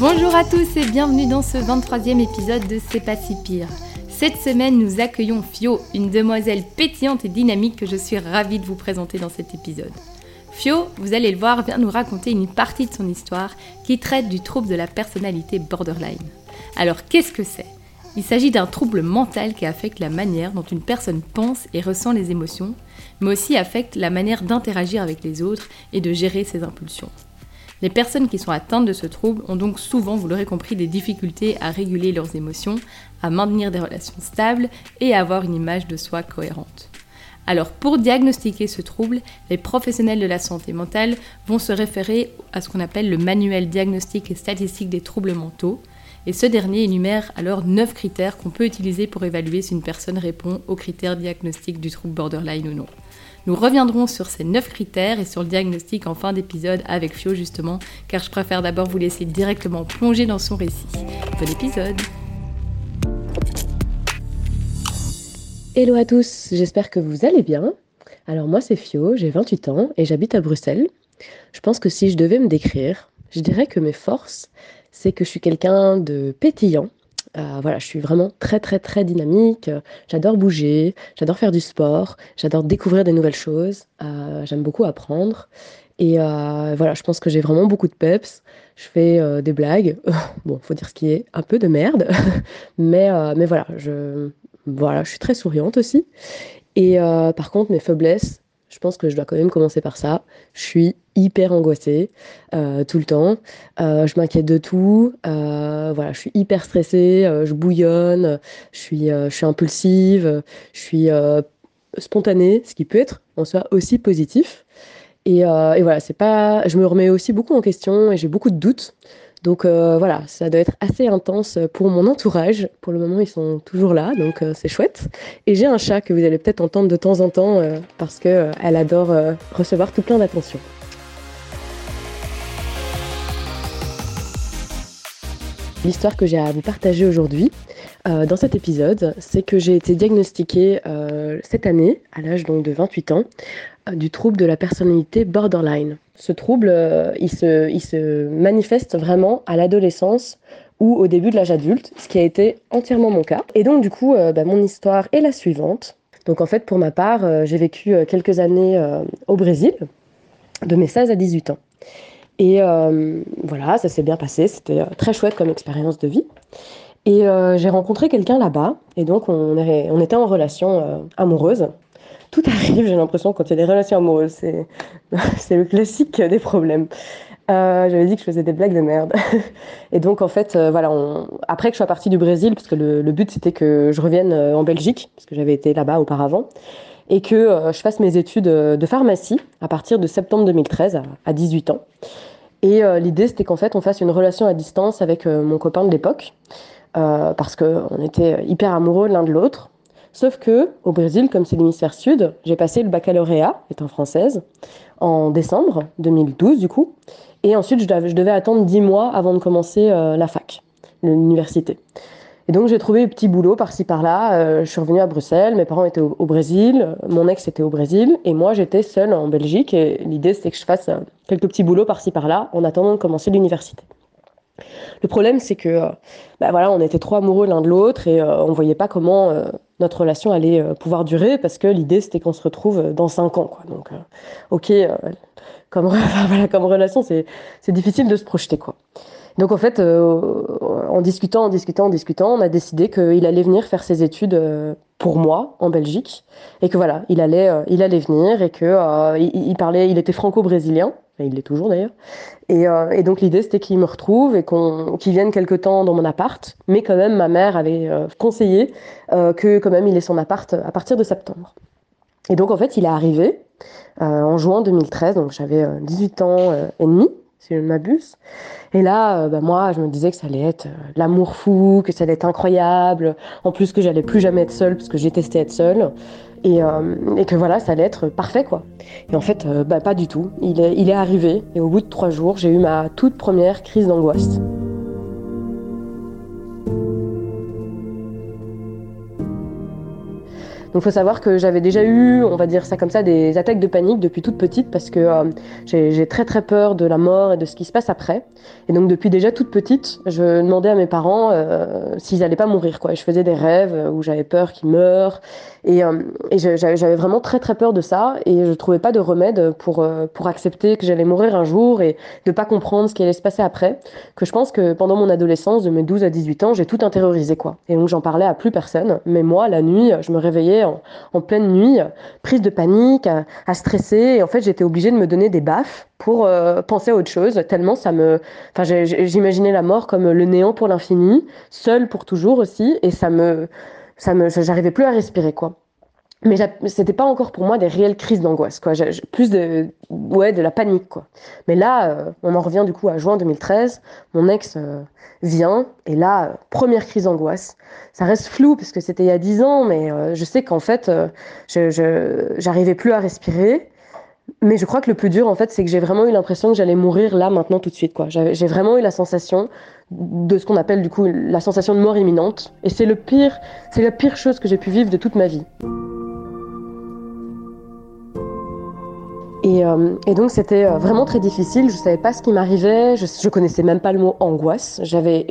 Bonjour à tous et bienvenue dans ce 23e épisode de C'est pas si pire. Cette semaine, nous accueillons Fio, une demoiselle pétillante et dynamique que je suis ravie de vous présenter dans cet épisode. Fio, vous allez le voir, vient nous raconter une partie de son histoire qui traite du trouble de la personnalité borderline. Alors, qu'est-ce que c'est? Il s'agit d'un trouble mental qui affecte la manière dont une personne pense et ressent les émotions, mais aussi affecte la manière d'interagir avec les autres et de gérer ses impulsions. Les personnes qui sont atteintes de ce trouble ont donc souvent, vous l'aurez compris, des difficultés à réguler leurs émotions, à maintenir des relations stables et à avoir une image de soi cohérente. Alors pour diagnostiquer ce trouble, les professionnels de la santé mentale vont se référer à ce qu'on appelle le manuel diagnostique et statistique des troubles mentaux, et ce dernier énumère alors 9 critères qu'on peut utiliser pour évaluer si une personne répond aux critères diagnostiques du trouble borderline ou non. Nous reviendrons sur ces 9 critères et sur le diagnostic en fin d'épisode avec Fio justement, car je préfère d'abord vous laisser directement plonger dans son récit. Bon épisode Hello à tous, j'espère que vous allez bien. Alors moi c'est Fio, j'ai 28 ans et j'habite à Bruxelles. Je pense que si je devais me décrire, je dirais que mes forces, c'est que je suis quelqu'un de pétillant, euh, voilà, je suis vraiment très très très dynamique. J'adore bouger, j'adore faire du sport, j'adore découvrir des nouvelles choses. Euh, j'aime beaucoup apprendre. Et euh, voilà, je pense que j'ai vraiment beaucoup de peps. Je fais des blagues. bon, faut dire ce qui est un peu de merde, mais mais voilà, je voilà, je suis très souriante aussi. Et par contre, mes faiblesses, je pense que je dois quand même commencer par ça. Je suis hyper angoissée euh, tout le temps. Euh, je m'inquiète de tout. Euh, voilà, je suis hyper stressée. je bouillonne. Je suis, impulsive. Je suis spontanée, ce qui peut être en soi aussi positif. Et, et voilà, c'est pas. Je me remets aussi beaucoup en question et j'ai beaucoup de doutes. Donc euh, voilà, ça doit être assez intense pour mon entourage. Pour le moment, ils sont toujours là, donc euh, c'est chouette. Et j'ai un chat que vous allez peut-être entendre de temps en temps euh, parce qu'elle adore recevoir tout plein d'attention. L'histoire que j'ai à vous partager aujourd'hui dans cet épisode, c'est que j'ai été diagnostiquée cette année, à l'âge de 28 ans, du trouble de la personnalité borderline. Ce trouble, euh, il, se, manifeste vraiment à l'adolescence ou au début de l'âge adulte, ce qui a été entièrement mon cas. Et donc du coup, euh, bah, mon histoire est la suivante. Donc en fait, pour ma part, euh, j'ai vécu quelques années au Brésil, de mes 16 à 18 ans. Et voilà, ça s'est bien passé, c'était très chouette comme expérience de vie. Et j'ai rencontré quelqu'un là-bas, et donc on, on était en relation amoureuse tout arrive, j'ai l'impression, quand il y a des relations amoureuses. C'est, c'est le classique des problèmes. Euh, j'avais dit que je faisais des blagues de merde. Et donc, en fait, euh, voilà, après que je sois partie du Brésil, parce que le, but c'était que je revienne euh, en Belgique, parce que j'avais été là-bas auparavant, et que je fasse mes études de pharmacie à partir de septembre 2013, à, 18 ans. Et l'idée c'était qu'en fait, on fasse une relation à distance avec mon copain de l'époque, parce qu'on était hyper amoureux l'un de l'autre. Sauf que au Brésil, comme c'est l'hémisphère sud, j'ai passé le baccalauréat, étant française, en décembre 2012 du coup. Et ensuite, je devais, attendre dix mois avant de commencer euh, la fac, l'université. Et donc, j'ai trouvé des petits boulots par-ci par-là. Euh, je suis revenue à Bruxelles, mes parents étaient au, Brésil, mon ex était au Brésil, et moi, j'étais seule en Belgique. Et l'idée, c'était que je fasse euh, quelques petits boulots par-ci par-là en attendant de commencer l'université. Le problème, c'est que, bah voilà, on était trop amoureux l'un de l'autre et on voyait pas comment notre relation allait euh, pouvoir durer parce que l'idée c'était qu'on se retrouve euh, dans cinq ans. Quoi. Donc, euh, ok, comme, comme relation, c'est difficile de se projeter. Quoi. Donc en fait, en discutant, en discutant, en discutant, on a décidé qu'il allait venir faire ses études pour moi en Belgique. Et que voilà, il allait, il allait venir et que il, parlait, il était franco-brésilien, il l'est toujours d'ailleurs. Et, donc l'idée c'était qu'il me retrouve et qu'on, qu'il vienne quelque temps dans mon appart, mais quand même ma mère avait conseillé que quand même il ait son appart à partir de septembre. Et donc en fait il est arrivé en juin 2013, donc j'avais 18 ans et demi si je m'abuse. Et là, euh, bah, moi, je me disais que ça allait être euh, l'amour fou, que ça allait être incroyable. En plus, que j'allais plus jamais être seule, parce que j'ai testé être seule. Et, euh, et, que voilà, ça allait être parfait, quoi. Et en fait, bah, pas du tout. Il est, il est arrivé, et au bout de trois jours, j'ai eu ma toute première crise d'angoisse. Donc faut savoir que j'avais déjà eu, on va dire ça comme ça, des attaques de panique depuis toute petite parce que euh, j'ai très très peur de la mort et de ce qui se passe après. Et donc depuis déjà toute petite, je demandais à mes parents euh, s'ils n'allaient pas mourir. Quoi. Et je faisais des rêves où j'avais peur qu'ils meurent. Et, euh, et j'avais vraiment très très peur de ça et je trouvais pas de remède pour, pour accepter que j'allais mourir un jour et de pas comprendre ce qui allait se passer après. Que je pense que pendant mon adolescence, de mes 12 à 18 ans, j'ai tout intériorisé. quoi. Et donc j'en parlais à plus personne. Mais moi, la nuit, je me réveillais en, pleine nuit, prise de panique, à, stresser. Et en fait, j'étais obligée de me donner des baffes pour euh, penser à autre chose, tellement ça me... Enfin, j'imaginais la mort comme le néant pour l'infini, seul pour toujours aussi, et ça me... Ça me j'arrivais plus à respirer, quoi. Mais c'était pas encore pour moi des réelles crises d'angoisse quoi. Plus de ouais de la panique quoi. Mais là euh, on en revient du coup à juin 2013 mon ex euh, vient. Et là euh, première crise d'angoisse. Ça reste flou parce que c'était il y a dix ans mais je sais qu'en fait je j'arrivais plus à respirer mais je crois que le plus dur en fait c'est que j'ai vraiment eu l'impression que j'allais mourir là maintenant tout de suite j'ai vraiment eu la sensation de ce qu'on appelle du coup la sensation de mort imminente et c'est le pire c'est la pire chose que j'ai pu vivre de toute ma vie Euh, et, donc c'était euh, vraiment très difficile. Je savais pas ce qui m'arrivait. Je, je connaissais même pas le mot angoisse. J'avais,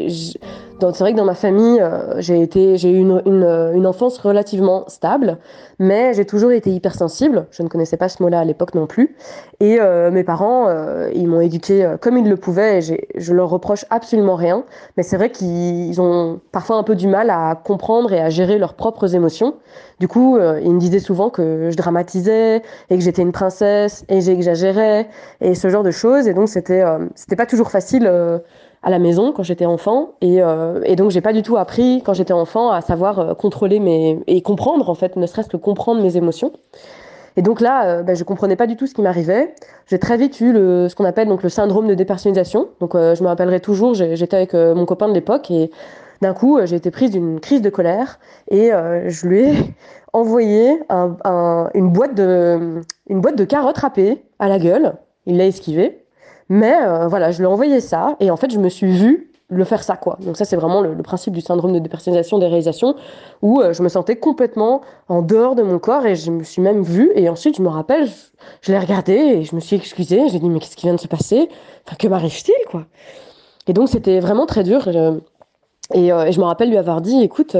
c'est vrai que dans ma famille, euh, j'ai été, j'ai eu une, une, une, enfance relativement stable, mais j'ai toujours été hypersensible. Je ne connaissais pas ce mot-là à l'époque non plus. Et euh, mes parents, euh, ils m'ont éduqué comme ils le pouvaient. Et je leur reproche absolument rien. Mais c'est vrai qu'ils ont parfois un peu du mal à comprendre et à gérer leurs propres émotions. Du coup, ils me disaient souvent que je dramatisais et que j'étais une princesse et j'exagérais et ce genre de choses. Et donc c'était, c'était pas toujours facile à la maison quand j'étais enfant. Et, euh, et donc j'ai pas du tout appris quand j'étais enfant à savoir euh, contrôler mes et comprendre en fait ne serait-ce que comprendre mes émotions. Et donc là euh, bah, je comprenais pas du tout ce qui m'arrivait. J'ai très vite eu le, ce qu'on appelle donc le syndrome de dépersonnalisation. Donc euh, je me rappellerai toujours j'étais avec mon copain de l'époque et d'un coup j'ai été prise d'une crise de colère et je lui ai envoyé un, un, une boîte de une boîte de carottes râpées à la gueule. Il l'a esquivé mais euh, voilà, je lui ai envoyé ça et en fait, je me suis vue le faire ça quoi. Donc ça c'est vraiment le, principe du syndrome de dépersonnalisation des réalisations où euh, je me sentais complètement en dehors de mon corps et je me suis même vue et ensuite je me rappelle, je, l'ai regardé et je me suis excusée, j'ai dit mais qu'est-ce qui vient de se passer? Enfin que m'arrive-t-il quoi? Et donc c'était vraiment très dur euh, et, je me rappelle lui avoir dit écoute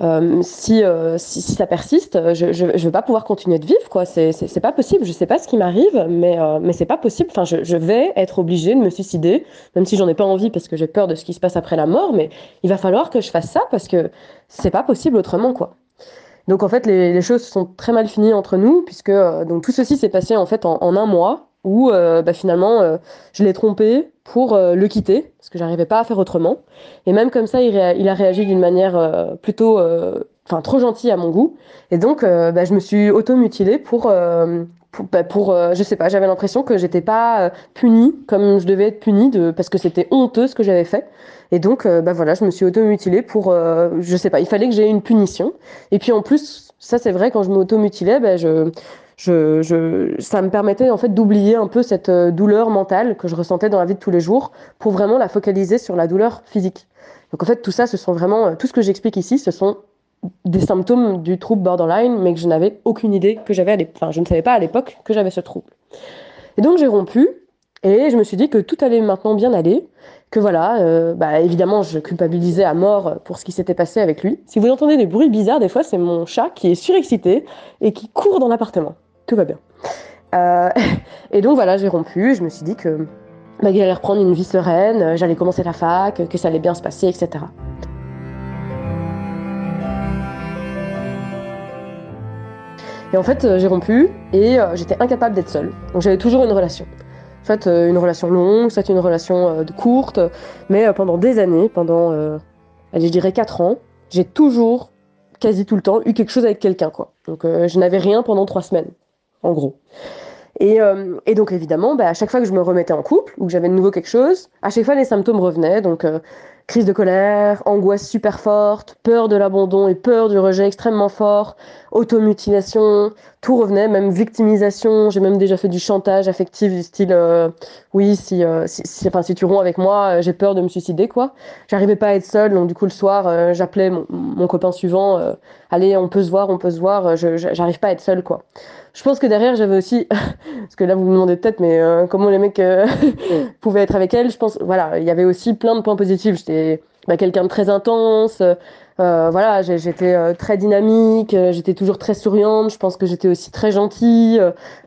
euh, si, euh, si, si, ça persiste, je, je, je vais pas pouvoir continuer de vivre, quoi. C'est, pas possible. Je sais pas ce qui m'arrive, mais, euh, mais c'est pas possible. Enfin, je, je, vais être obligée de me suicider, même si j'en ai pas envie parce que j'ai peur de ce qui se passe après la mort, mais il va falloir que je fasse ça parce que c'est pas possible autrement, quoi. Donc en fait, les, les, choses sont très mal finies entre nous, puisque euh, donc tout ceci s'est passé en fait en, en un mois où euh, bah, finalement euh, je l'ai trompé pour euh, le quitter parce que j'arrivais pas à faire autrement. Et même comme ça il, a réagi d'une manière plutôt enfin trop gentille à mon goût. Et donc bah, je me suis auto-mutilée pour pour, bah, pour je sais pas j'avais l'impression que j'étais pas punie comme je devais être punie de parce que c'était honteux ce que j'avais fait. Et donc bah voilà je me suis auto-mutilée pour je sais pas il fallait que j'ai une punition. Et puis en plus ça c'est vrai quand je m'auto-mutilais bah, je je, ça me permettait en fait d'oublier un peu cette euh, douleur mentale que je ressentais dans la vie de tous les jours pour vraiment la focaliser sur la douleur physique. Donc en fait tout ça, ce sont vraiment euh, tout ce que j'explique ici, ce sont des symptômes du trouble borderline, mais que je n'avais aucune idée que j'avais, enfin je ne savais pas à l'époque que j'avais ce trouble. Et donc j'ai rompu et je me suis dit que tout allait maintenant bien aller, que voilà, euh, bah, évidemment je culpabilisais à mort pour ce qui s'était passé avec lui. Si vous entendez des bruits bizarres, des fois c'est mon chat qui est surexcité et qui court dans l'appartement tout va bien. Euh, et donc voilà, j'ai rompu. Je me suis dit que j'allais reprendre une vie sereine, j'allais commencer la fac, que ça allait bien se passer, etc. Et en fait, j'ai rompu et j'étais incapable d'être seule. Donc j'avais toujours une relation. En fait, une relation longue, soit une relation courte, mais pendant des années, pendant, allez, je dirais 4 ans, j'ai toujours, quasi tout le temps, eu quelque chose avec quelqu'un. Donc je n'avais rien pendant 3 semaines, en gros. Euh, et, donc évidemment, bah, à chaque fois que je me remettais en couple ou que j'avais de nouveau quelque chose, à chaque fois les symptômes revenaient. Donc euh, crise de colère, angoisse super forte, peur de l'abandon et peur du rejet extrêmement fort, automutilation, tout revenait, même victimisation. J'ai même déjà fait du chantage affectif du style euh, oui si, si, enfin, si tu romps avec moi, j'ai peur de me suicider quoi. J'arrivais pas à être seule, donc du coup le soir j'appelais mon, mon, copain suivant, allez on peut se voir, on peut se voir, j'arrive pas à être seule quoi. Je pense que derrière, j'avais aussi, parce que là, vous me demandez peut-être, mais euh, comment les mecs euh, pouvaient être avec elle. Je pense, voilà, il y avait aussi plein de points positifs. Bah, quelqu'un de très intense, euh, voilà, j'étais euh, très dynamique, euh, j'étais toujours très souriante. Je pense que j'étais aussi très gentille.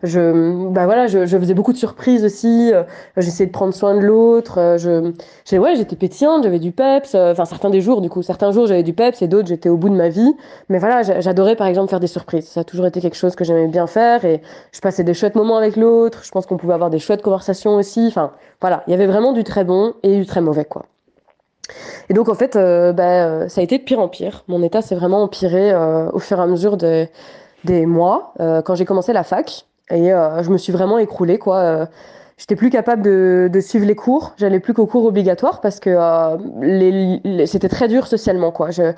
je, bah voilà, je, faisais beaucoup de surprises aussi. J'essayais de prendre soin de l'autre. je, ouais, j'étais pétillante, j'avais du peps. Enfin, certains des jours, du coup, certains jours j'avais du peps et d'autres j'étais au bout de ma vie. Mais voilà, j'adorais par exemple faire des surprises. Ça a toujours été quelque chose que j'aimais bien faire et je passais des chouettes moments avec l'autre. Je pense qu'on pouvait avoir des chouettes conversations aussi. Enfin, voilà, il y avait vraiment du très bon et du très mauvais, quoi. Et donc en fait, euh, bah, euh, ça a été de pire en pire. Mon état s'est vraiment empiré euh, au fur et à mesure des, mois quand j'ai commencé la fac. Et je me suis vraiment écroulée, quoi. J'étais plus capable de, suivre les cours. J'allais plus qu'aux cours obligatoires parce que c'était très dur socialement, quoi. Je,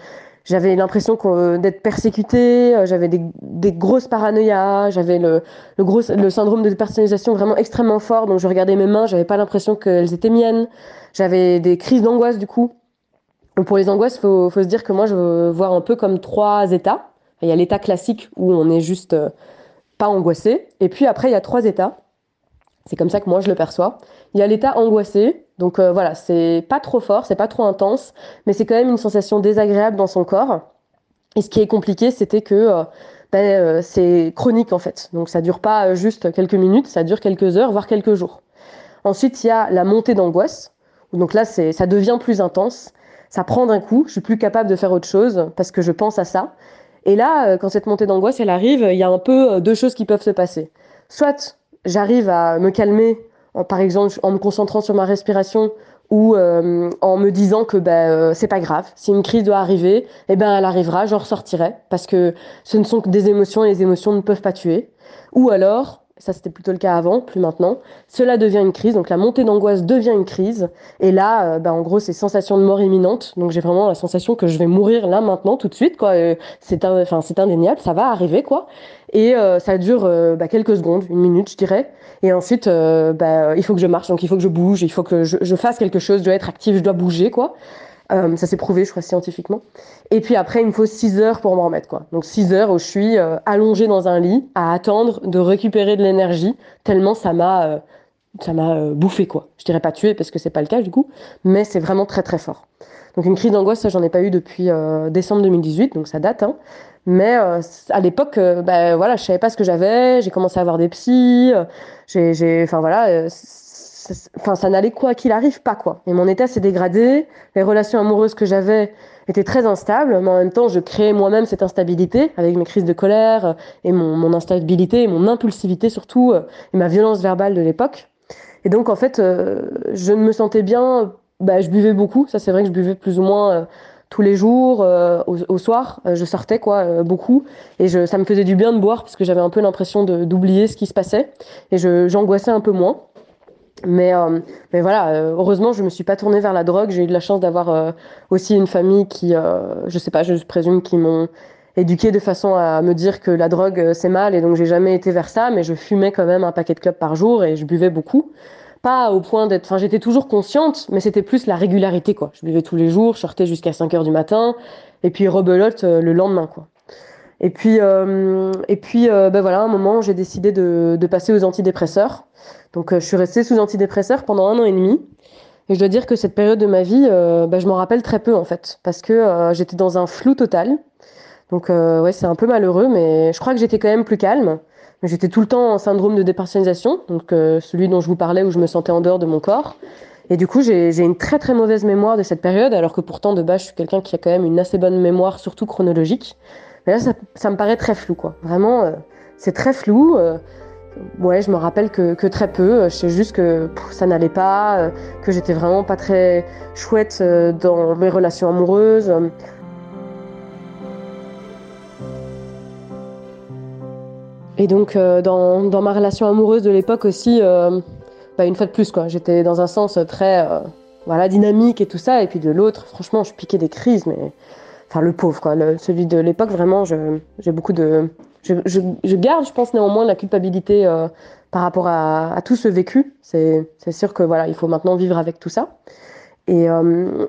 j'avais l'impression d'être persécutée, j'avais des, grosses paranoïas, j'avais le, le, le syndrome de dépersonnalisation vraiment extrêmement fort, donc je regardais mes mains, j'avais pas l'impression qu'elles étaient miennes. J'avais des crises d'angoisse du coup. Donc pour les angoisses, faut, faut se dire que moi je voir un peu comme trois états. Il y a l'état classique où on est juste euh, pas angoissé, et puis après il y a trois états. C'est comme ça que moi je le perçois. Il y a l'état angoissé, donc euh, voilà, c'est pas trop fort, c'est pas trop intense, mais c'est quand même une sensation désagréable dans son corps. Et ce qui est compliqué, c'était que euh, ben, c'est chronique en fait. Donc ça dure pas juste quelques minutes, ça dure quelques heures, voire quelques jours. Ensuite, il y a la montée d'angoisse. Donc là, ça devient plus intense. Ça prend d'un coup. Je suis plus capable de faire autre chose parce que je pense à ça. Et là, euh, quand cette montée d'angoisse, elle arrive, il y a un peu euh, deux choses qui peuvent se passer. Soit j'arrive à me calmer, par exemple en me concentrant sur ma respiration ou euh, en me disant que ben c'est pas grave, si une crise doit arriver, eh ben elle arrivera, j'en ressortirai parce que ce ne sont que des émotions et les émotions ne peuvent pas tuer. Ou alors ça c'était plutôt le cas avant, plus maintenant, cela devient une crise, donc la montée d'angoisse devient une crise, et là, euh, bah, en gros, c'est sensation de mort imminente, donc j'ai vraiment la sensation que je vais mourir là, maintenant, tout de suite, quoi, euh, c'est indéniable, ça va arriver, quoi, et euh, ça dure bah, quelques secondes, une minute, je dirais, et ensuite, bah, il faut que je marche, donc il faut que je bouge, il faut que je, je fasse quelque chose, je dois être active, je dois bouger, quoi, euh, ça s'est prouvé, je crois, scientifiquement. Et puis après, il me faut 6 heures pour m'en remettre. Quoi. Donc 6 heures où je suis euh, allongée dans un lit à attendre de récupérer de l'énergie, tellement ça m'a euh, ça m'a bouffé. quoi. Je dirais pas tué parce que c'est pas le cas du coup, mais c'est vraiment très très fort. Donc une crise d'angoisse, ça j'en ai pas eu depuis décembre 2018, donc ça date. Hein. Mais à l'époque, bah, voilà, je savais pas ce que j'avais. J'ai commencé à avoir des psys. j'ai, enfin voilà, enfin, ça n'allait quoi qu'il arrive pas quoi. Et mon état s'est dégradé. Les relations amoureuses que j'avais étaient très instables, mais en même temps, je créais moi-même cette instabilité avec mes crises de colère euh, et mon, instabilité et mon impulsivité surtout euh, et ma violence verbale de l'époque. Et donc en fait, euh, je ne me sentais bien. Bah, je buvais beaucoup. Ça, c'est vrai que je buvais plus ou moins. tous les jours, au, soir, je sortais quoi, beaucoup, et ça me faisait du bien de boire parce que j'avais un peu l'impression d'oublier ce qui se passait, et j'angoissais un peu moins. Mais, euh, mais voilà, euh, heureusement, je me suis pas tournée vers la drogue. J'ai eu de la chance d'avoir euh, aussi une famille qui, je sais pas, je présume, qui m'ont éduquée de façon à me dire que la drogue c'est mal et donc j'ai jamais été vers ça. Mais je fumais quand même un paquet de clopes par jour et je buvais beaucoup. Pas au point d'être, enfin, j'étais toujours consciente, mais c'était plus la régularité, quoi. Je buvais tous les jours, je sortais jusqu'à 5 heures du matin et puis rebelote le lendemain, quoi. Et puis, et puis, ben voilà, à un moment, j'ai décidé de, de passer aux antidépresseurs. Donc euh, je suis restée sous antidépresseur pendant un an et demi. Et je dois dire que cette période de ma vie, euh, bah, je m'en rappelle très peu en fait, parce que euh, j'étais dans un flou total. Donc ouais, c'est un peu malheureux, mais je crois que j'étais quand même plus calme. j'étais tout le temps en syndrome de dépersonnalisation, donc euh, celui dont je vous parlais où je me sentais en dehors de mon corps. Et du coup, j'ai une très très mauvaise mémoire de cette période, alors que pourtant de base, je suis quelqu'un qui a quand même une assez bonne mémoire, surtout chronologique. Là, ça, me paraît très flou, quoi. Vraiment, euh, c'est très flou. Euh, ouais, je me rappelle que, très peu. Je sais juste que ça n'allait pas, que j'étais vraiment pas très chouette dans mes relations amoureuses. Et donc, euh, dans, ma relation amoureuse de l'époque aussi, euh, bah, une fois de plus, quoi, j'étais dans un sens très euh, voilà, dynamique et tout ça, et puis de l'autre, franchement, je piquais des crises, mais. Enfin, le pauvre, quoi. Le, celui de l'époque, vraiment, j'ai beaucoup de. Je, je, je, garde, je pense, néanmoins, la culpabilité par rapport à, à, tout ce vécu. C'est sûr que voilà, il faut maintenant vivre avec tout ça. Et,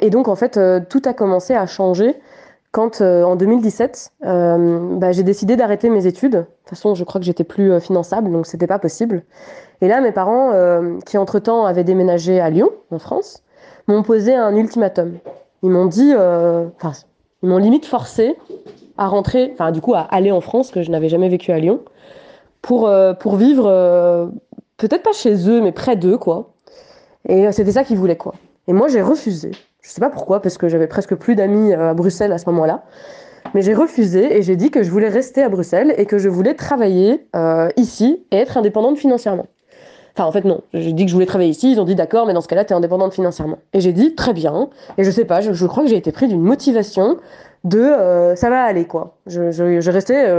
et donc, en fait, tout a commencé à changer quand euh, en 2017, euh, bah, j'ai décidé d'arrêter mes études. De toute façon, je crois que j'étais plus euh, finançable, donc c'était pas possible. Et là, mes parents, qui entre-temps avaient déménagé à Lyon, en France, m'ont posé un ultimatum. Ils m'ont dit, enfin, ils m'ont limite forcé à rentrer, enfin, du coup, à aller en France, que je n'avais jamais vécu à Lyon, pour, pour vivre, peut-être pas chez eux, mais près d'eux, quoi. Et c'était ça qu'ils voulaient, quoi. Et moi, j'ai refusé. Je sais pas pourquoi, parce que j'avais presque plus d'amis euh, à Bruxelles à ce moment-là. Mais j'ai refusé et j'ai dit que je voulais rester à Bruxelles et que je voulais travailler euh, ici et être indépendante financièrement. Enfin, en fait, non. J'ai dit que je voulais travailler ici. Ils ont dit d'accord, mais dans ce cas-là, tu es indépendante financièrement. Et j'ai dit très bien. Et je sais pas, je, crois que j'ai été pris d'une motivation de euh, ça va aller, quoi. Je, restais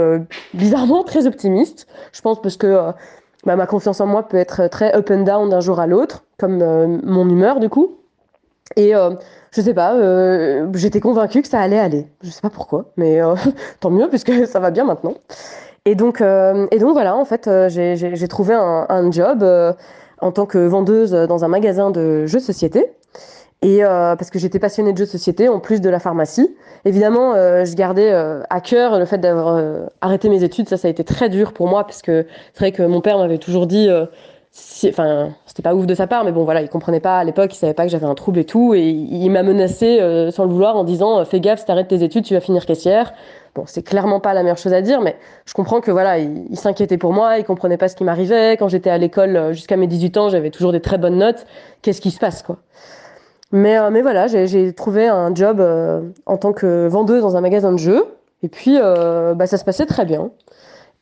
bizarrement très optimiste. Je pense parce que bah, ma confiance en moi peut être très up and down d'un jour à l'autre, comme mon humeur, du coup. Et euh, je sais pas, euh, j'étais convaincue que ça allait aller. Je sais pas pourquoi, mais euh, tant mieux puisque ça va bien maintenant. Et donc, et donc voilà, en fait, j'ai trouvé un, un job en tant que vendeuse dans un magasin de jeux de société. Et parce que j'étais passionnée de jeux de société en plus de la pharmacie. Évidemment, je gardais à cœur le fait d'avoir arrêté mes études. Ça, ça a été très dur pour moi parce que c'est vrai que mon père m'avait toujours dit enfin, c'était pas ouf de sa part, mais bon, voilà, il comprenait pas à l'époque, il savait pas que j'avais un trouble et tout, et il, m'a menacé euh, sans le vouloir en disant euh, fais gaffe, si t'arrêtes tes études, tu vas finir caissière. Bon, c'est clairement pas la meilleure chose à dire, mais je comprends que voilà, il, s'inquiétait pour moi, il comprenait pas ce qui m'arrivait. Quand j'étais à l'école euh, jusqu'à mes 18 ans, j'avais toujours des très bonnes notes. Qu'est-ce qui se passe, quoi? Mais, mais voilà, j'ai trouvé un job en tant que vendeuse dans un magasin de jeux, et puis bah, ça se passait très bien.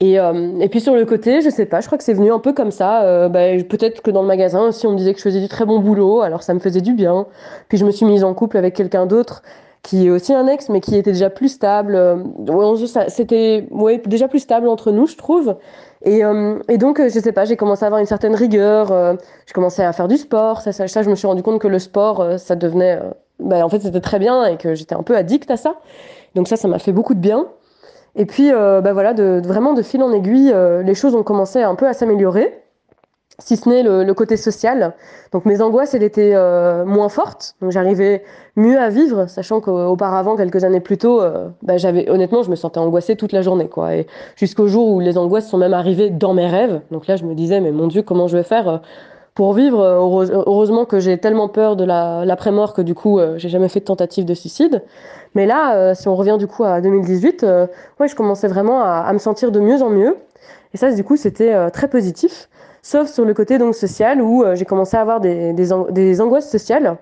Et, euh, et, puis sur le côté, je sais pas, je crois que c'est venu un peu comme ça. Euh, bah, peut-être que dans le magasin aussi, on me disait que je faisais du très bon boulot, alors ça me faisait du bien. Puis je me suis mise en couple avec quelqu'un d'autre qui est aussi un ex, mais qui était déjà plus stable. Euh, c'était déjà plus stable entre nous, je trouve. Et, donc, je sais pas, j'ai commencé à avoir une certaine rigueur. Euh, j'ai commencé à faire du sport. Ça, je me suis rendu compte que le sport, ça devenait. Bah, en fait, c'était très bien et que j'étais un peu addict à ça. Donc ça, ça m'a fait beaucoup de bien. Et puis, euh, bah voilà, vraiment de fil en aiguille, euh, les choses ont commencé un peu à s'améliorer, si ce n'est le, côté social. Donc mes angoisses, elles étaient euh, moins fortes, donc j'arrivais mieux à vivre, sachant qu'auparavant, quelques années plus tôt, bah, j'avais honnêtement, je me sentais angoissée toute la journée, quoi. Et jusqu'au jour où les angoisses sont même arrivées dans mes rêves. Donc là, je me disais, mais mon Dieu, comment je vais faire pour vivre. Heureusement que j'ai tellement peur de l'après-mort que du coup, j'ai jamais fait de tentative de suicide. Mais là, euh, si on revient du coup à 2018, euh, ouais, je commençais vraiment à, à, me sentir de mieux en mieux. Et ça, du coup, c'était euh, très positif. Sauf sur le côté donc social où j'ai commencé à avoir des, des, des angoisses sociales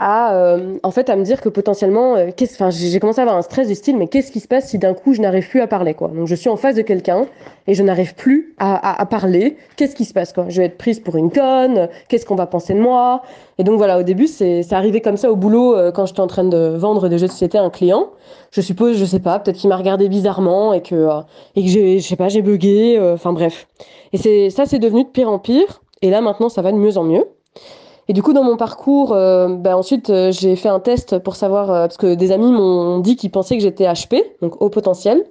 à euh, en fait à me dire que potentiellement euh, enfin j'ai commencé à avoir un stress du style mais qu'est-ce qui se passe si d'un coup je n'arrive plus à parler quoi. Donc je suis en face de quelqu'un et je n'arrive plus à, à, à parler. Qu'est-ce qui se passe quoi? Je vais être prise pour une conne. Qu'est-ce qu'on va penser de moi? Et donc voilà au début c'est c'est arrivé comme ça au boulot euh, quand j'étais en train de vendre des jeux de société à un client. Je suppose je sais pas peut-être qu'il m'a regardé bizarrement et que euh, et que j'ai je sais pas j'ai bugué enfin bref. Et c'est ça c'est devenu de pire en pire. Et là maintenant ça va de mieux en mieux et du coup, dans mon parcours, euh, bah, ensuite, euh, j'ai fait un test pour savoir, euh, parce que des amis m'ont dit qu'ils pensaient que j'étais HP, donc haut potentiel.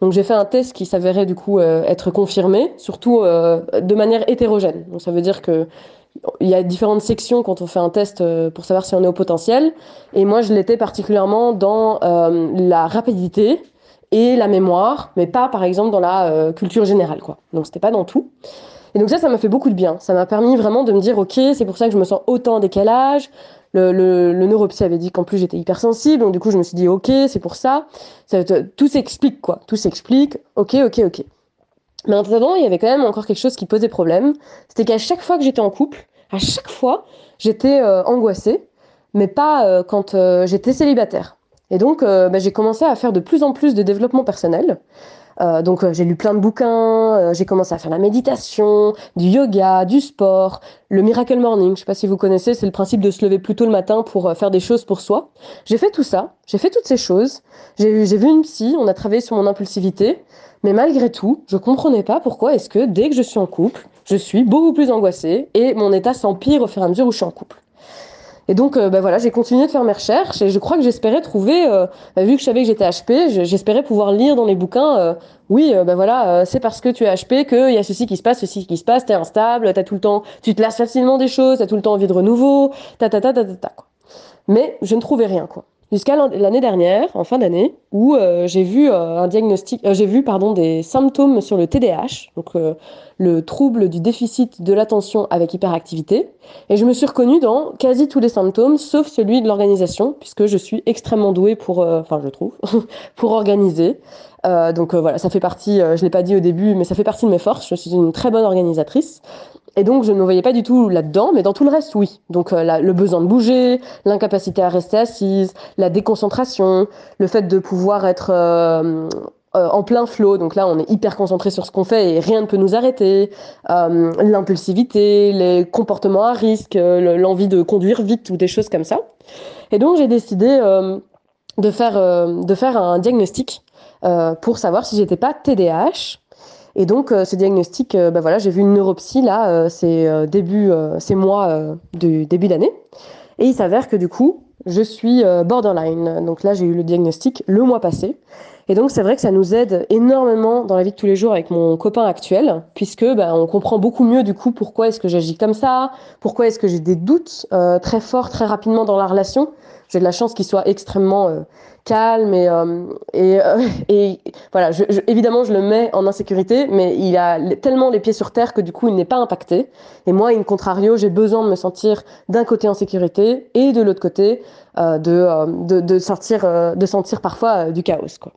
Donc j'ai fait un test qui s'avérait du coup être confirmé, surtout de manière hétérogène. Donc ça veut dire que il y a différentes sections quand on fait un test pour savoir si on est au potentiel. Et moi, je l'étais particulièrement dans la rapidité et la mémoire, mais pas par exemple dans la culture générale, quoi. Donc c'était pas dans tout. Et donc ça, ça m'a fait beaucoup de bien. Ça m'a permis vraiment de me dire, ok, c'est pour ça que je me sens autant en décalage. Le, neuropsy avait dit qu'en plus j'étais hypersensible, donc du coup je me suis dit, ok, c'est pour ça. ça tout s'explique, quoi. Tout s'explique, ok, ok, ok. Mais en attendant, il y avait quand même encore quelque chose qui posait problème. C'était qu'à chaque fois que j'étais en couple, à chaque fois, j'étais euh, angoissée, mais pas euh, quand euh, j'étais célibataire. Et donc, bah, j'ai commencé à faire de plus en plus de développement personnel. Donc, j'ai lu plein de bouquins, j'ai commencé à faire la méditation, du yoga, du sport, le Miracle Morning. Je sais pas si vous connaissez, c'est le principe de se lever plus tôt le matin pour faire des choses pour soi. J'ai fait tout ça, j'ai fait toutes ces choses. J'ai vu une psy, on a travaillé sur mon impulsivité. Mais malgré tout, je comprenais pas pourquoi est-ce que dès que je suis en couple, je suis beaucoup plus angoissée et mon état s'empire au fur et à mesure où je suis en couple. Et donc, euh, bah voilà, j'ai continué de faire mes recherches et je crois que j'espérais trouver, euh, bah, vu que je savais que j'étais HP, j'espérais pouvoir lire dans les bouquins, euh, oui, ben voilà, c'est parce que tu es HP qu'il y a ceci qui se passe, ceci qui se passe, t'es instable, t'as tout le temps, tu te lasses facilement des choses, t'as tout le temps envie de renouveau, ta ta ta ta ta, ta quoi. Mais je ne trouvais rien, quoi jusqu'à l'année dernière, en fin d'année, où euh, j'ai vu euh, un diagnostic, euh, j'ai vu pardon des symptômes sur le TDAH, donc le trouble du déficit de l'attention avec hyperactivité, et je me suis reconnue dans quasi tous les symptômes, sauf celui de l'organisation, puisque je suis extrêmement douée pour, enfin je trouve, pour organiser. donc voilà, ça fait partie, je l'ai pas dit au début, mais ça fait partie de mes forces. Je suis une très bonne organisatrice. Et donc, je ne me voyais pas du tout là-dedans, mais dans tout le reste, oui. Donc, euh, le besoin de bouger, l'incapacité à rester assise, la déconcentration, le fait de pouvoir être euh, euh, en plein flot. Donc là, on est hyper concentré sur ce qu'on fait et rien ne peut nous arrêter. L'impulsivité, les comportements à risque, l'envie de conduire vite ou des choses comme ça. Et donc, j'ai décidé de, faire, de faire un diagnostic pour savoir si j'étais pas TDAH. Et donc, euh, ce diagnostic, euh, bah voilà, j'ai vu une neuropsie là, euh, c'est début, c'est mois du début d'année. Et il s'avère que du coup, je suis borderline. Donc là, j'ai eu le diagnostic le mois passé. Et donc, c'est vrai que ça nous aide énormément dans la vie de tous les jours avec mon copain actuel, puisque bah, on comprend beaucoup mieux du coup pourquoi est-ce que j'agis comme ça, pourquoi est-ce que j'ai des doutes très forts très rapidement dans la relation. J'ai de la chance qu'il soit extrêmement calme et, euh, euh, et, voilà, je, évidemment, je le mets en insécurité, mais il a tellement les pieds sur terre que du coup, il n'est pas impacté. Et moi, in contrario, j'ai besoin de me sentir d'un côté en sécurité et de l'autre côté euh, de, de, sortir, de sentir parfois du chaos. Quoi.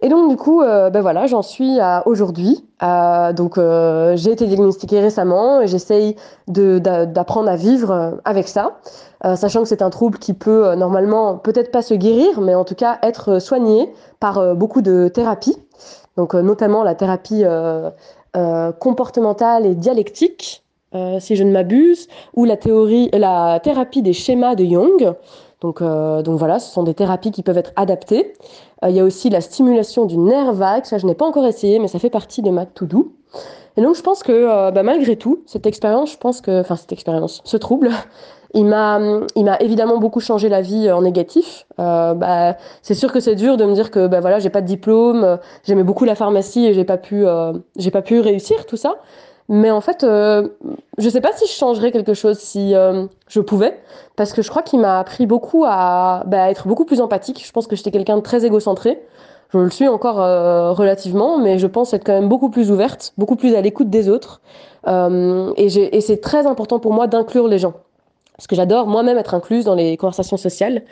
Et donc du coup, ben voilà, j'en suis à aujourd'hui. donc j'ai été diagnostiquée récemment et j'essaye d'apprendre à vivre avec ça. Euh, sachant que c'est un trouble qui peut euh, normalement peut-être pas se guérir, mais en tout cas être euh, soigné par beaucoup de thérapies, donc notamment la thérapie comportementale et dialectique, si je ne m'abuse, ou la théorie, la thérapie des schémas de Jung. Donc, donc voilà, ce sont des thérapies qui peuvent être adaptées. Il y a aussi la stimulation du nerf vague, ça je n'ai pas encore essayé, mais ça fait partie de ma to-do. Et donc je pense que bah, malgré tout, cette expérience, je pense que, enfin cette expérience, ce trouble, il m'a, il m'a évidemment beaucoup changé la vie en négatif. Euh, bah, c'est sûr que c'est dur de me dire que bah voilà, j'ai pas de diplôme, j'aimais beaucoup la pharmacie et j'ai pas pu, euh, j'ai pas pu réussir tout ça. Mais en fait, euh, je sais pas si je changerais quelque chose si euh, je pouvais, parce que je crois qu'il m'a appris beaucoup à bah, être beaucoup plus empathique. Je pense que j'étais quelqu'un de très égocentré. Je le suis encore euh, relativement, mais je pense être quand même beaucoup plus ouverte, beaucoup plus à l'écoute des autres. et, et c'est très important pour moi d'inclure les gens parce que j'adore moi-même être incluse dans les conversations sociales.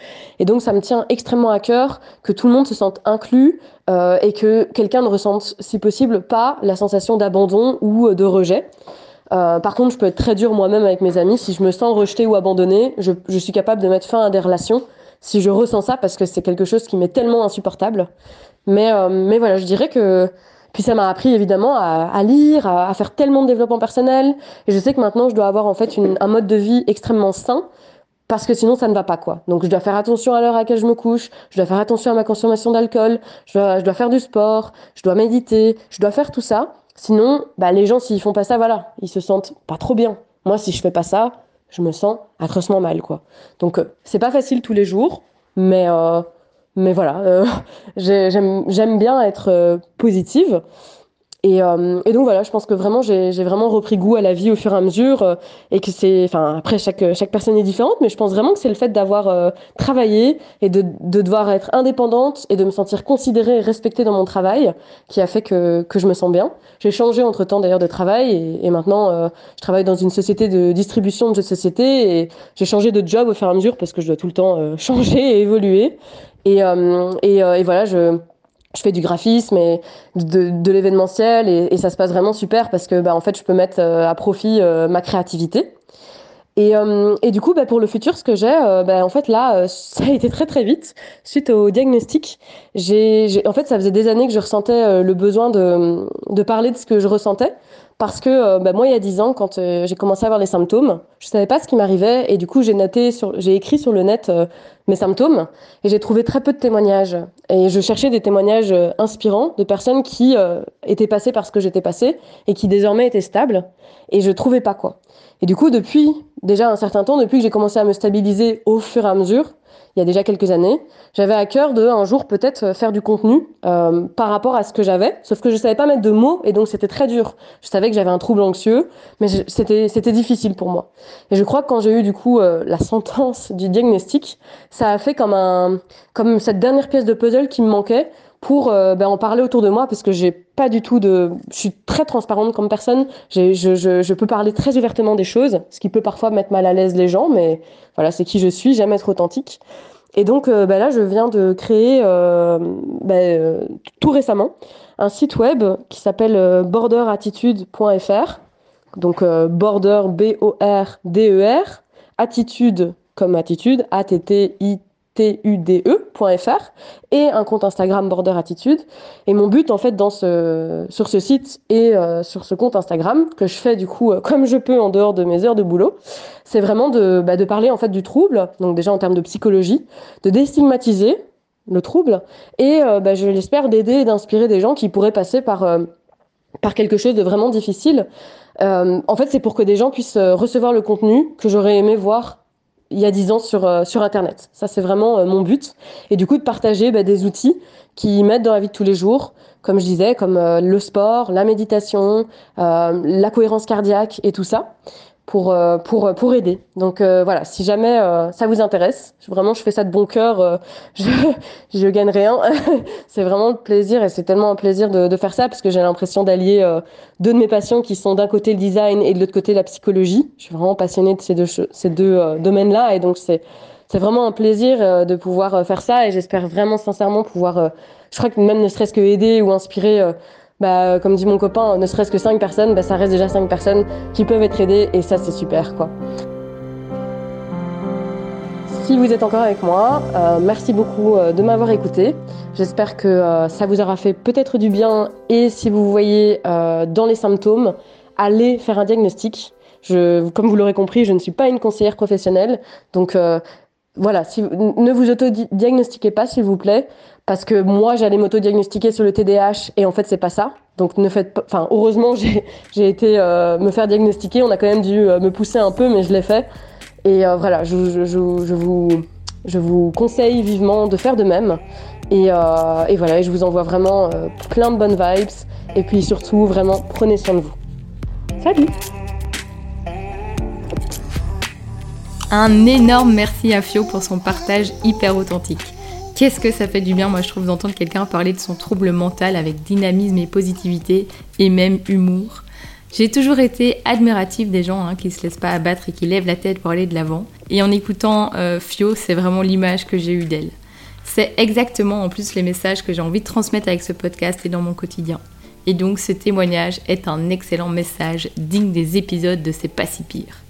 Et donc, ça me tient extrêmement à cœur que tout le monde se sente inclus euh, et que quelqu'un ne ressente, si possible, pas la sensation d'abandon ou de rejet. Euh, par contre, je peux être très dure moi-même avec mes amis. Si je me sens rejetée ou abandonnée, je, suis capable de mettre fin à des relations si je ressens ça parce que c'est quelque chose qui m'est tellement insupportable. Euh, mais voilà, je dirais que puis ça m'a appris évidemment à, lire, à, faire tellement de développement personnel. Et je sais que maintenant, je dois avoir en fait un mode de vie extrêmement sain parce que sinon ça ne va pas quoi. Donc je dois faire attention à l'heure à laquelle je me couche, je dois faire attention à ma consommation d'alcool, je dois, faire du sport, je dois méditer, je dois faire tout ça. Sinon, bah, les gens s'ils font pas ça, voilà, ils se sentent pas trop bien. Moi, si je fais pas ça, je me sens atrocement mal quoi. Donc euh, c'est pas facile tous les jours, mais euh, mais voilà, euh, j'aime bien être euh, positive. Et, euh, et, donc voilà, je pense que vraiment j'ai vraiment repris goût à la vie au fur et à mesure et que c'est, enfin après chaque chaque personne est différente, mais je pense vraiment que c'est le fait d'avoir travaillé et de, de devoir être indépendante et de me sentir considérée et respectée dans mon travail qui a fait que que je me sens bien. J'ai changé entre temps d'ailleurs de travail et, maintenant je travaille dans une société de distribution de jeux société et j'ai changé de job au fur et à mesure parce que je dois tout le temps changer et évoluer et, et, et voilà je je fais du graphisme et de, l'événementiel et, ça se passe vraiment super parce que bah, en fait je peux mettre à profit ma créativité. Et, et, du coup, bah, pour le futur, ce que j'ai, bah, en fait, là, ça a été très très vite suite au diagnostic. J'ai, en fait, ça faisait des années que je ressentais le besoin de, de parler de ce que je ressentais. Parce que euh, bah, moi, il y a 10 ans, quand euh, j'ai commencé à avoir les symptômes, je savais pas ce qui m'arrivait et du coup, j'ai noté sur, j'ai écrit sur le net euh, mes symptômes et j'ai trouvé très peu de témoignages. Et je cherchais des témoignages inspirants de personnes qui étaient passées par ce que j'étais passée et qui désormais étaient stables et je trouvais pas quoi. Et du coup, depuis déjà un certain temps, depuis que j'ai commencé à me stabiliser au fur et à mesure, il y a déjà quelques années. J'avais à cœur de un jour peut-être euh, faire du contenu euh, par rapport à ce que j'avais, sauf que je savais pas mettre de mots et donc c'était très dur. Je savais que j'avais un trouble anxieux, mais c'était c'était difficile pour moi. Et je crois que quand j'ai eu du coup euh, la sentence du diagnostic, ça a fait comme un comme cette dernière pièce de puzzle qui me manquait pour ben, en parler autour de moi parce que j'ai pas du tout de je suis très transparente comme personne je, je, je, peux parler très ouvertement des choses ce qui peut parfois mettre mal à l'aise les gens mais voilà c'est qui je suis j'aime être authentique et donc euh, bah là, je viens de créer euh, euh, tout récemment un site web qui s'appelle borderattitude.fr. Donc border, B-O-R-D-E-R, attitude comme attitude, A-T-T-I tude.fr et un compte Instagram Border Attitude. Et mon but en fait dans ce, sur ce site et euh, sur ce compte Instagram que je fais du coup euh, comme je peux en dehors de mes heures de boulot, c'est vraiment de, bah, de parler en fait du trouble, donc déjà en termes de psychologie, de déstigmatiser le trouble et euh, bah, je l'espère d'aider et d'inspirer des gens qui pourraient passer par, par quelque chose de vraiment difficile. en fait, c'est pour que des gens puissent recevoir le contenu que j'aurais aimé voir il y a dix ans sur, euh, sur Internet. Ça, c'est vraiment euh, mon but. Et du coup, de partager bah, des outils qui m'aident dans la vie de tous les jours, comme je disais, comme euh, le sport, la méditation, la cohérence cardiaque et tout ça pour, euh, pour, euh, pour aider. Donc euh, voilà, si jamais ça vous intéresse, vraiment je fais ça de bon cœur, je, je gagne rien. c'est vraiment le plaisir et c'est tellement un plaisir de, de faire ça parce que j'ai l'impression d'allier deux de mes passions qui sont d'un côté le design et de l'autre côté la psychologie. Je suis vraiment passionnée de ces deux, ces deux domaines-là et donc c'est c'est vraiment un plaisir de pouvoir faire ça et j'espère vraiment sincèrement pouvoir, je crois que même ne serait-ce que aider ou inspirer bah, comme dit mon copain, ne serait-ce que 5 personnes, bah, ça reste déjà 5 personnes qui peuvent être aidées et ça c'est super quoi. Si vous êtes encore avec moi, euh, merci beaucoup euh, de m'avoir écouté. J'espère que euh, ça vous aura fait peut-être du bien et si vous voyez dans les symptômes, allez faire un diagnostic. Comme vous l'aurez compris, je ne suis pas une conseillère professionnelle, donc voilà, si, ne vous auto-diagnostiquez pas s'il vous plaît parce que moi j'allais m'auto-diagnostiquer sur le TDAH et en fait c'est pas ça. Donc ne faites pas. Enfin heureusement j'ai été euh, me faire diagnostiquer. On a quand même dû euh, me pousser un peu, mais je l'ai fait. Et euh, voilà, je, je, je, vous je vous conseille vivement de faire de même. Et, et voilà, je vous envoie vraiment plein de bonnes vibes. Et puis surtout vraiment prenez soin de vous. Salut. Un énorme merci à Fio pour son partage hyper authentique. Qu'est-ce que ça fait du bien, moi je trouve, d'entendre quelqu'un parler de son trouble mental avec dynamisme et positivité et même humour. J'ai toujours été admirative des gens hein, qui se laissent pas abattre et qui lèvent la tête pour aller de l'avant. Et en écoutant euh, Fio, c'est vraiment l'image que j'ai eue d'elle. C'est exactement en plus les messages que j'ai envie de transmettre avec ce podcast et dans mon quotidien. Et donc ce témoignage est un excellent message digne des épisodes de C'est pas si pire.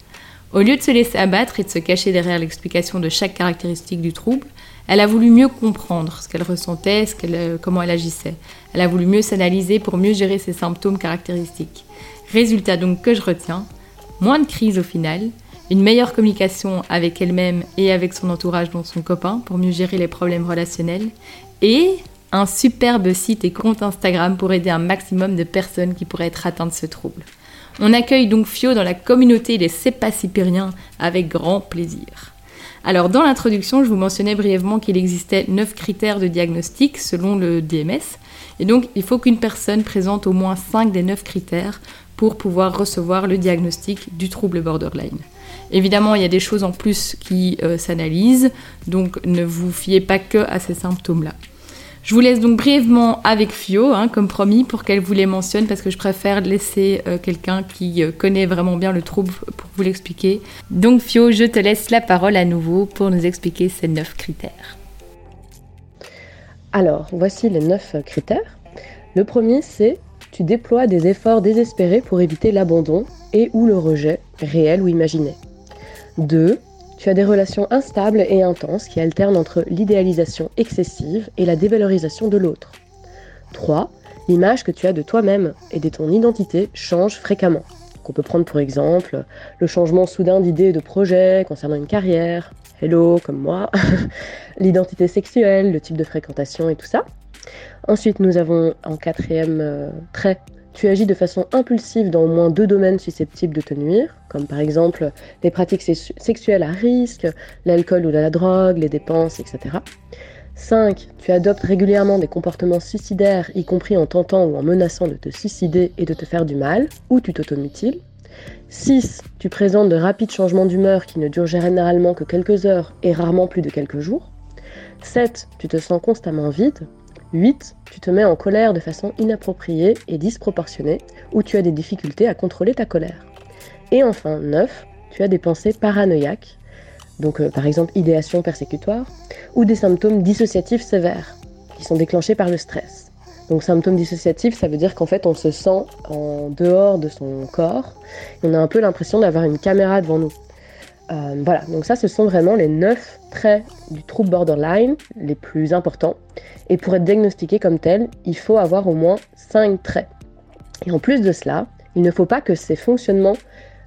Au lieu de se laisser abattre et de se cacher derrière l'explication de chaque caractéristique du trouble, elle a voulu mieux comprendre ce qu'elle ressentait, ce euh, comment elle agissait. Elle a voulu mieux s'analyser pour mieux gérer ses symptômes caractéristiques. Résultat donc que je retiens, moins de crise au final, une meilleure communication avec elle-même et avec son entourage dont son copain pour mieux gérer les problèmes relationnels, et un superbe site et compte Instagram pour aider un maximum de personnes qui pourraient être atteintes de ce trouble. On accueille donc Fio dans la communauté des Sépacipériens avec grand plaisir. Alors, dans l'introduction, je vous mentionnais brièvement qu'il existait 9 critères de diagnostic selon le DMS. Et donc, il faut qu'une personne présente au moins 5 des 9 critères pour pouvoir recevoir le diagnostic du trouble borderline. Évidemment, il y a des choses en plus qui euh, s'analysent, donc ne vous fiez pas que à ces symptômes-là. Je vous laisse donc brièvement avec Fio, hein, comme promis, pour qu'elle vous les mentionne, parce que je préfère laisser euh, quelqu'un qui euh, connaît vraiment bien le trouble pour vous l'expliquer. Donc Fio, je te laisse la parole à nouveau pour nous expliquer ces neuf critères. Alors, voici les neuf critères. Le premier, c'est tu déploies des efforts désespérés pour éviter l'abandon et ou le rejet, réel ou imaginé. 2. Tu as des relations instables et intenses qui alternent entre l'idéalisation excessive et la dévalorisation de l'autre. 3. L'image que tu as de toi-même et de ton identité change fréquemment. On peut prendre pour exemple le changement soudain d'idées et de projets concernant une carrière, hello comme moi, l'identité sexuelle, le type de fréquentation et tout ça. Ensuite, nous avons en quatrième euh, trait, tu agis de façon impulsive dans au moins deux domaines susceptibles de te nuire, comme par exemple les pratiques sexuelles à risque, l'alcool ou la drogue, les dépenses, etc. 5. Tu adoptes régulièrement des comportements suicidaires, y compris en tentant ou en menaçant de te suicider et de te faire du mal, ou tu t'automutiles. 6. Tu présentes de rapides changements d'humeur qui ne durent généralement que quelques heures et rarement plus de quelques jours. 7. Tu te sens constamment vide. 8. Tu te mets en colère de façon inappropriée et disproportionnée, ou tu as des difficultés à contrôler ta colère. Et enfin, 9. Tu as des pensées paranoïaques, donc euh, par exemple idéation persécutoire, ou des symptômes dissociatifs sévères, qui sont déclenchés par le stress. Donc symptômes dissociatifs, ça veut dire qu'en fait on se sent en dehors de son corps, on a un peu l'impression d'avoir une caméra devant nous. Euh, voilà, donc ça ce sont vraiment les 9 traits du trouble borderline les plus importants. Et pour être diagnostiqué comme tel, il faut avoir au moins 5 traits. Et en plus de cela, il ne faut pas que ces fonctionnements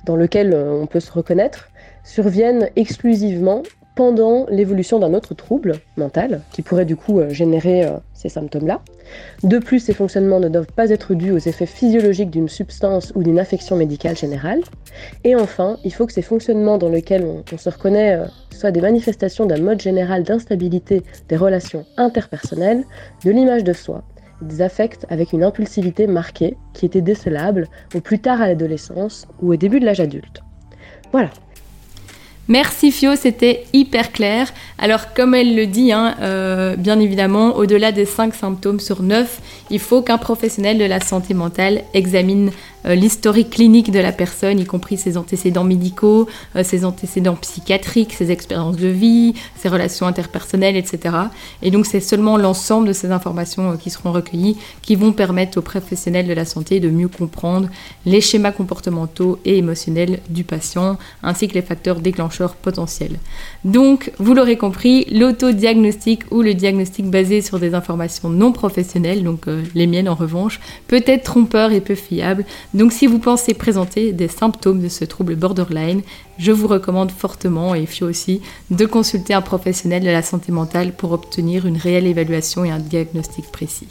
dans lesquels euh, on peut se reconnaître surviennent exclusivement pendant l'évolution d'un autre trouble mental qui pourrait du coup euh, générer euh, ces symptômes-là. De plus, ces fonctionnements ne doivent pas être dus aux effets physiologiques d'une substance ou d'une affection médicale générale. Et enfin, il faut que ces fonctionnements dans lesquels on, on se reconnaît euh, soient des manifestations d'un mode général d'instabilité des relations interpersonnelles, de l'image de soi, des affects avec une impulsivité marquée qui était décelable au plus tard à l'adolescence ou au début de l'âge adulte. Voilà, Merci Fio, c'était hyper clair. Alors comme elle le dit, hein, euh, bien évidemment, au-delà des 5 symptômes sur 9, il faut qu'un professionnel de la santé mentale examine l'historique clinique de la personne, y compris ses antécédents médicaux, euh, ses antécédents psychiatriques, ses expériences de vie, ses relations interpersonnelles, etc. Et donc c'est seulement l'ensemble de ces informations euh, qui seront recueillies qui vont permettre aux professionnels de la santé de mieux comprendre les schémas comportementaux et émotionnels du patient, ainsi que les facteurs déclencheurs potentiels. Donc, vous l'aurez compris, l'autodiagnostic ou le diagnostic basé sur des informations non professionnelles, donc les miennes en revanche, peut être trompeur et peu fiable, donc si vous pensez présenter des symptômes de ce trouble borderline, je vous recommande fortement, et FIO aussi, de consulter un professionnel de la santé mentale pour obtenir une réelle évaluation et un diagnostic précis.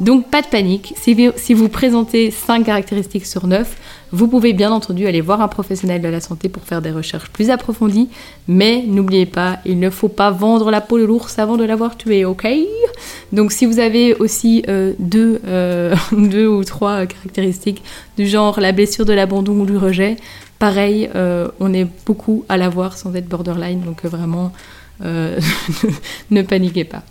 Donc pas de panique, si vous, présentez 5 caractéristiques sur 9, vous pouvez bien entendu aller voir un professionnel de la santé pour faire des recherches plus approfondies, mais n'oubliez pas, il ne faut pas vendre la peau de l'ours avant de l'avoir tué, ok? Donc si vous avez aussi euh, deux, euh, deux ou trois caractéristiques du genre la blessure de l'abandon ou du rejet, pareil, euh, on est beaucoup à l'avoir sans être borderline, donc vraiment, ne paniquez pas.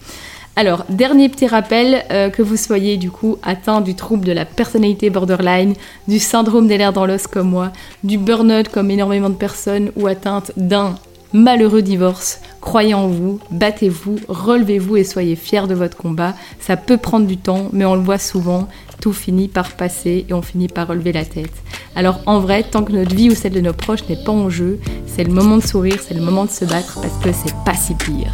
Alors, dernier petit rappel, euh, que vous soyez du coup atteint du trouble de la personnalité borderline, du syndrome des nerfs dans l'os comme moi, du burn-out comme énormément de personnes ou atteinte d'un malheureux divorce, croyez en vous, battez-vous, relevez-vous et soyez fiers de votre combat. Ça peut prendre du temps, mais on le voit souvent, tout finit par passer et on finit par relever la tête. Alors en vrai, tant que notre vie ou celle de nos proches n'est pas en jeu, c'est le moment de sourire, c'est le moment de se battre parce que c'est pas si pire.